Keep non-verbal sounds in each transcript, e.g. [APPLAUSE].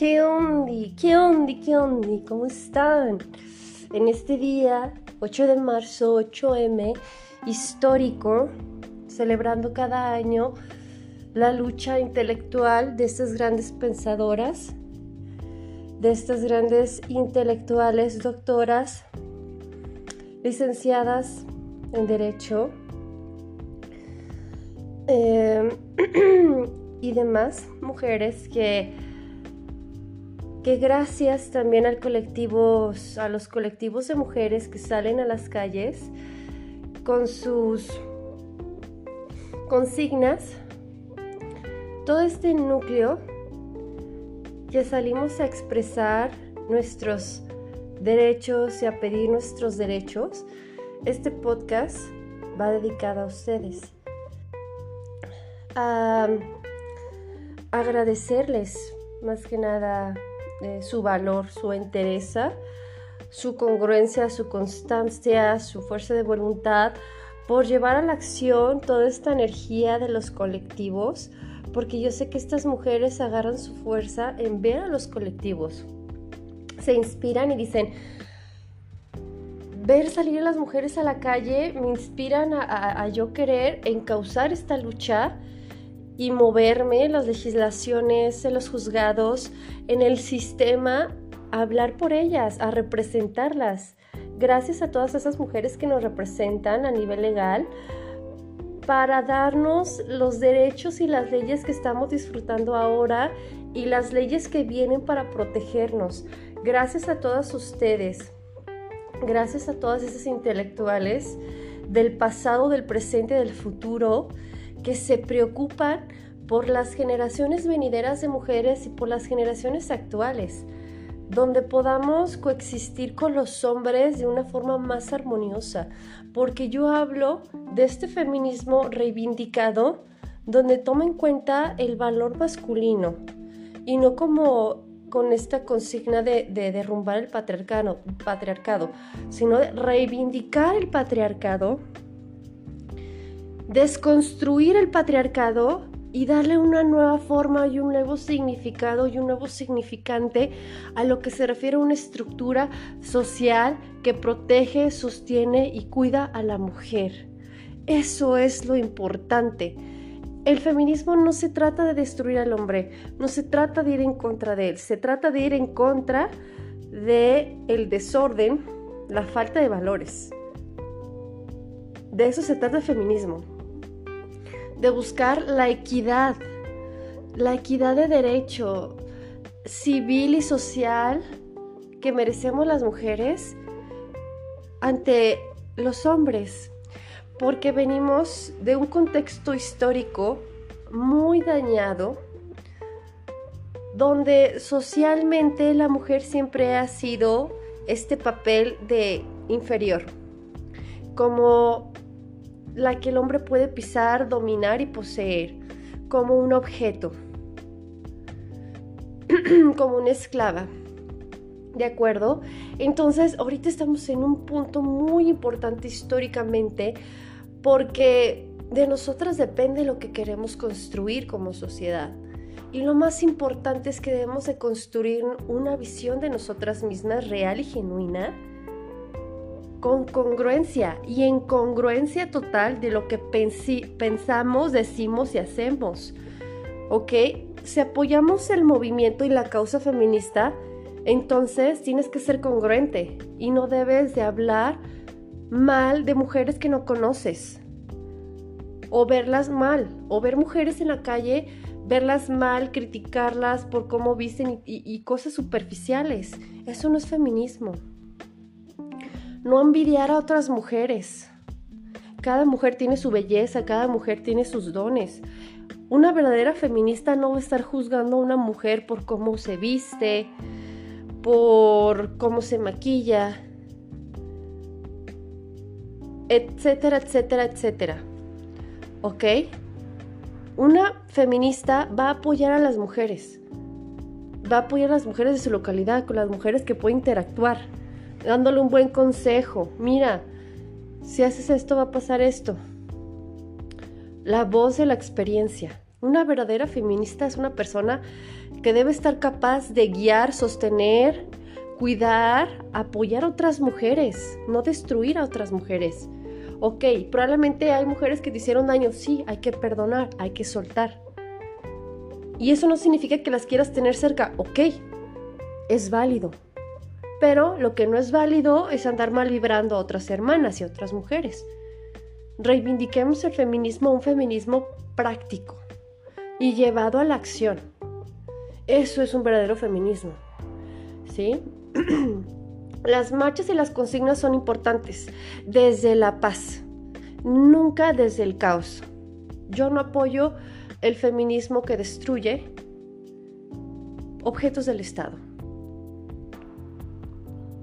¿Qué onda? ¿Qué onda? ¿Qué onda? ¿Cómo están? En este día, 8 de marzo, 8M, histórico, celebrando cada año la lucha intelectual de estas grandes pensadoras, de estas grandes intelectuales, doctoras, licenciadas en Derecho eh, [CLEARS THROAT] y demás mujeres que, que gracias también al colectivo, a los colectivos de mujeres que salen a las calles con sus consignas, todo este núcleo que salimos a expresar nuestros derechos y a pedir nuestros derechos, este podcast va dedicado a ustedes. A agradecerles más que nada eh, su valor, su entereza, su congruencia, su constancia, su fuerza de voluntad por llevar a la acción toda esta energía de los colectivos, porque yo sé que estas mujeres agarran su fuerza en ver a los colectivos. Se inspiran y dicen, ver salir a las mujeres a la calle me inspiran a, a yo querer encauzar esta lucha y moverme en las legislaciones, en los juzgados, en el sistema, a hablar por ellas, a representarlas. Gracias a todas esas mujeres que nos representan a nivel legal para darnos los derechos y las leyes que estamos disfrutando ahora y las leyes que vienen para protegernos. Gracias a todas ustedes, gracias a todas esas intelectuales del pasado, del presente, del futuro que se preocupan por las generaciones venideras de mujeres y por las generaciones actuales, donde podamos coexistir con los hombres de una forma más armoniosa, porque yo hablo de este feminismo reivindicado donde toma en cuenta el valor masculino y no como con esta consigna de, derrumbar el patriarcado, sino de reivindicar el patriarcado desconstruir el patriarcado y darle una nueva forma y un nuevo significado y un nuevo significante a lo que se refiere a una estructura social que protege, sostiene y cuida a la mujer. Eso es lo importante. El feminismo no se trata de destruir al hombre, no se trata de ir en contra de él, se trata de ir en contra de el desorden, la falta de valores. De eso se trata el feminismo de buscar la equidad, la equidad de derecho civil y social que merecemos las mujeres ante los hombres, porque venimos de un contexto histórico muy dañado, donde socialmente la mujer siempre ha sido este papel de inferior, como la que el hombre puede pisar, dominar y poseer, como un objeto, [CLEARS THROAT] como una esclava. ¿De acuerdo? Entonces, ahorita estamos en un punto muy importante históricamente porque de nosotras depende lo que queremos construir como sociedad. Y lo más importante es que debemos de construir una visión de nosotras mismas real y genuina con congruencia y en congruencia total de lo que pensamos, decimos y hacemos. ¿Ok? Si apoyamos el movimiento y la causa feminista, entonces tienes que ser congruente y no debes de hablar mal de mujeres que no conoces o verlas mal o ver mujeres en la calle, verlas mal, criticarlas por cómo visten y cosas superficiales. Eso no es feminismo no envidiar a otras mujeres. Cada mujer tiene su belleza, cada mujer tiene sus dones. Una verdadera feminista no va a estar juzgando a una mujer por cómo se viste, por cómo se maquilla, etcétera, etcétera, etcétera. ¿Ok? Una feminista va a apoyar a las mujeres. Va a apoyar a las mujeres de su localidad, con las mujeres que puede interactuar dándole un buen consejo. Mira, si haces esto va a pasar esto. La voz de la experiencia. Una verdadera feminista es una persona que debe estar capaz de guiar, sostener, cuidar, apoyar a otras mujeres, no destruir a otras mujeres. Ok, probablemente hay mujeres que te hicieron daño, sí, hay que perdonar, hay que soltar. Y eso no significa que las quieras tener cerca, ok, es válido. Pero lo que no es válido es andar mal vibrando a otras hermanas y otras mujeres. Reivindiquemos el feminismo, un feminismo práctico y llevado a la acción. Eso es un verdadero feminismo. ¿Sí? [CLEARS THROAT] las marchas y las consignas son importantes desde la paz, nunca desde el caos. Yo no apoyo el feminismo que destruye objetos del Estado.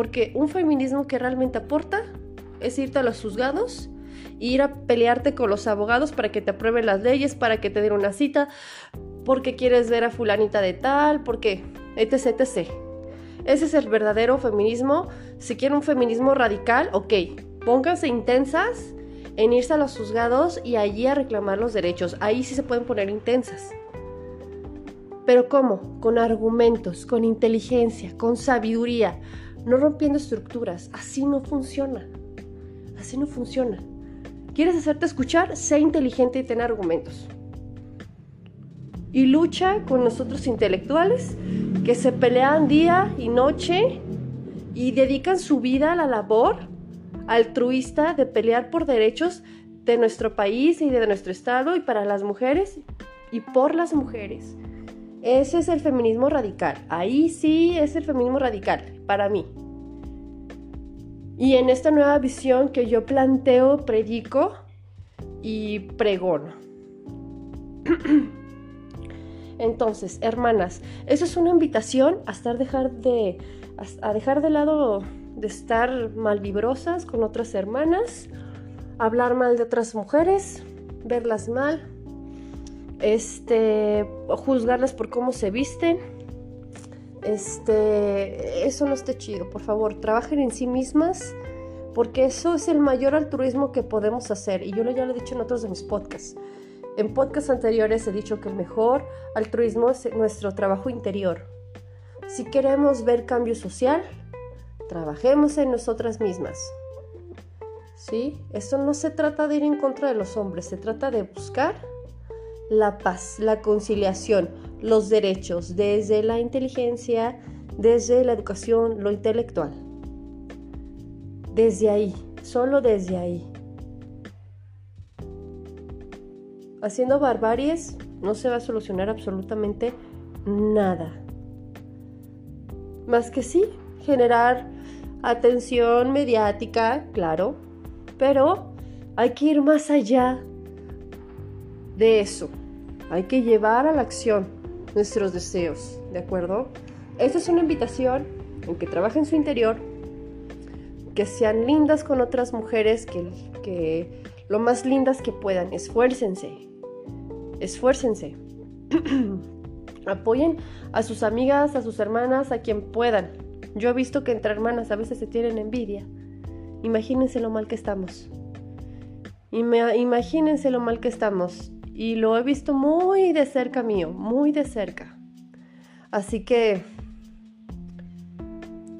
Porque un feminismo que realmente aporta es irte a los juzgados ir a pelearte con los abogados para que te aprueben las leyes, para que te den una cita, porque quieres ver a fulanita de tal, porque etc, etc. Ese es el verdadero feminismo. Si quieren un feminismo radical, ok, pónganse intensas en irse a los juzgados y allí a reclamar los derechos. Ahí sí se pueden poner intensas. Pero ¿cómo? Con argumentos, con inteligencia, con sabiduría, no rompiendo estructuras. Así no funciona. Así no funciona. ¿Quieres hacerte escuchar? Sé inteligente y ten argumentos. Y lucha con nosotros intelectuales que se pelean día y noche y dedican su vida a la labor altruista de pelear por derechos de nuestro país y de nuestro estado y para las mujeres y por las mujeres. Ese es el feminismo radical. Ahí sí es el feminismo radical, para mí. Y en esta nueva visión que yo planteo, predico y pregono. [CLEARS THROAT] Entonces, hermanas, eso es una invitación a estar dejar de a dejar de lado de estar malvibrosas con otras hermanas, hablar mal de otras mujeres, verlas mal, este, juzgarlas por cómo se visten este, eso no esté chido, por favor, trabajen en sí mismas porque eso es el mayor altruismo que podemos hacer y yo ya lo he dicho en otros de mis podcasts. En podcasts anteriores he dicho que el mejor altruismo es nuestro trabajo interior. Si queremos ver cambio social, trabajemos en nosotras mismas. ¿Sí? Esto no se trata de ir en contra de los hombres, se trata de buscar la paz, la conciliación, los derechos desde la inteligencia, desde la educación, lo intelectual. Desde ahí, solo desde ahí. Haciendo barbaries no se va a solucionar absolutamente nada. Más que sí, generar atención mediática, claro, pero hay que ir más allá de eso. Hay que llevar a la acción nuestros deseos, ¿de acuerdo? Esta es una invitación en que trabajen su interior, que sean lindas con otras mujeres, que, lo más lindas que puedan, esfuércense, esfuércense. [CLEARS THROAT] Apoyen a sus amigas, a sus hermanas, a quien puedan. Yo he visto que entre hermanas a veces se tienen envidia. Imagínense lo mal que estamos. Imagínense lo mal que estamos y lo he visto muy de cerca mío, muy de cerca. Así que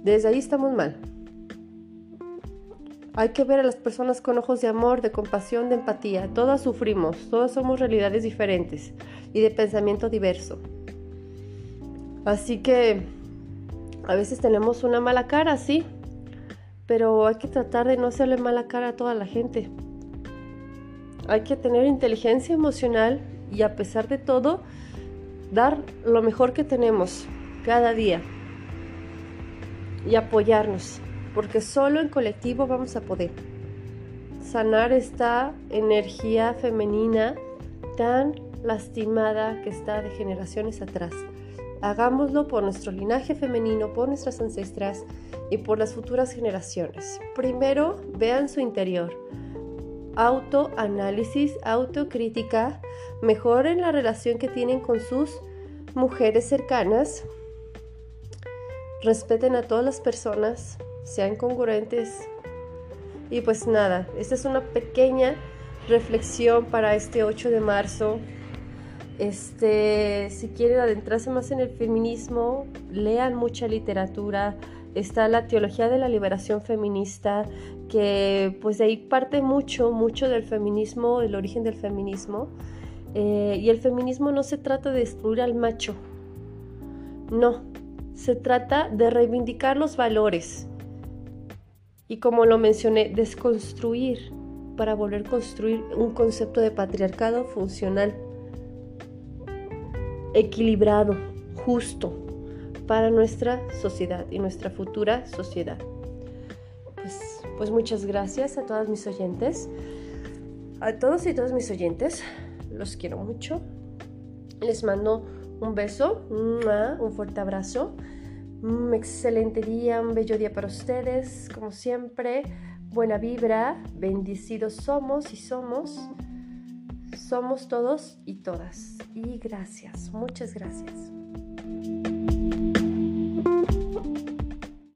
desde ahí estamos mal. Hay que ver a las personas con ojos de amor, de compasión, de empatía. Todas sufrimos, todas somos realidades diferentes y de pensamiento diverso. Así que a veces tenemos una mala cara, sí, pero hay que tratar de no hacerle mala cara a toda la gente. Hay que tener inteligencia emocional y a pesar de todo, dar lo mejor que tenemos cada día y apoyarnos, porque solo en colectivo vamos a poder sanar esta energía femenina tan lastimada que está de generaciones atrás. Hagámoslo por nuestro linaje femenino, por nuestras ancestras y por las futuras generaciones. Primero, vean su interior autoanálisis, autocrítica, mejoren la relación que tienen con sus mujeres cercanas, respeten a todas las personas, sean congruentes. Y pues nada, esta es una pequeña reflexión para este 8 de marzo. Este, si quieren adentrarse más en el feminismo, lean mucha literatura. Está la teología de la liberación feminista, que pues de ahí parte mucho, mucho del feminismo, el origen del feminismo. Eh, y el feminismo no se trata de destruir al macho, no, se trata de reivindicar los valores. Y como lo mencioné, desconstruir para volver a construir un concepto de patriarcado funcional, equilibrado, justo para nuestra sociedad y nuestra futura sociedad. Pues, pues muchas gracias a todas mis oyentes, a todos y todas mis oyentes, los quiero mucho. Les mando un beso, un fuerte abrazo, un excelente día, un bello día para ustedes, como siempre buena vibra, bendecidos somos y somos, somos todos y todas. Y gracias, muchas gracias.